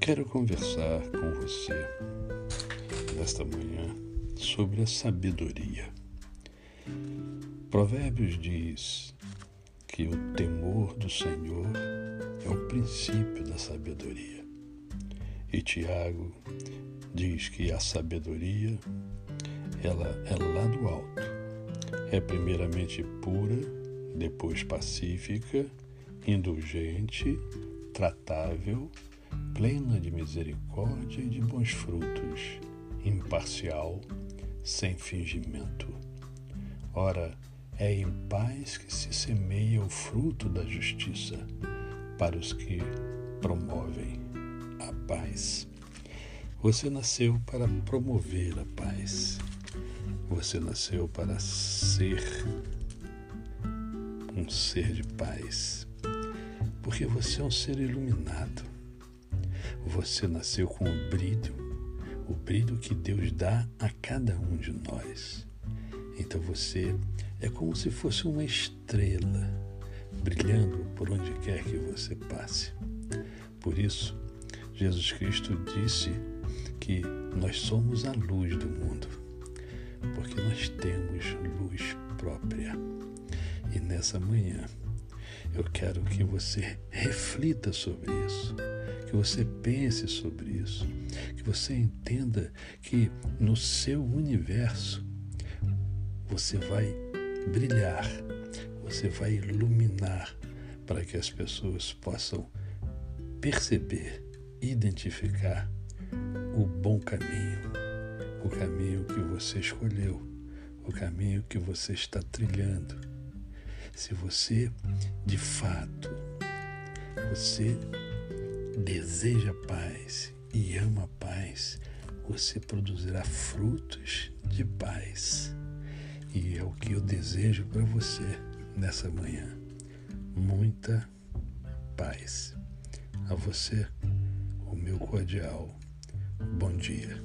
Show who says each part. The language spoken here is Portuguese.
Speaker 1: quero conversar com você nesta manhã sobre a sabedoria. Provérbios diz que o temor do Senhor é o princípio da sabedoria. E Tiago diz que a sabedoria ela é lá do alto. É primeiramente pura, depois pacífica, indulgente, tratável, plena de misericórdia e de bons frutos, imparcial, sem fingimento. Ora, é em paz que se semeia o fruto da justiça para os que promovem a paz. Você nasceu para promover a paz. Você nasceu para ser um ser de paz. Porque você é um ser iluminado. Você nasceu com o brilho, o brilho que Deus dá a cada um de nós. Então você é como se fosse uma estrela brilhando por onde quer que você passe. Por isso, Jesus Cristo disse que nós somos a luz do mundo, porque nós temos luz própria. E nessa manhã, eu quero que você reflita sobre isso, que você pense sobre isso, que você entenda que no seu universo você vai brilhar, você vai iluminar para que as pessoas possam perceber, identificar o bom caminho, o caminho que você escolheu, o caminho que você está trilhando. Se você de fato você deseja paz e ama paz, você produzirá frutos de paz. E é o que eu desejo para você nessa manhã. Muita paz. A você, o meu cordial bom dia.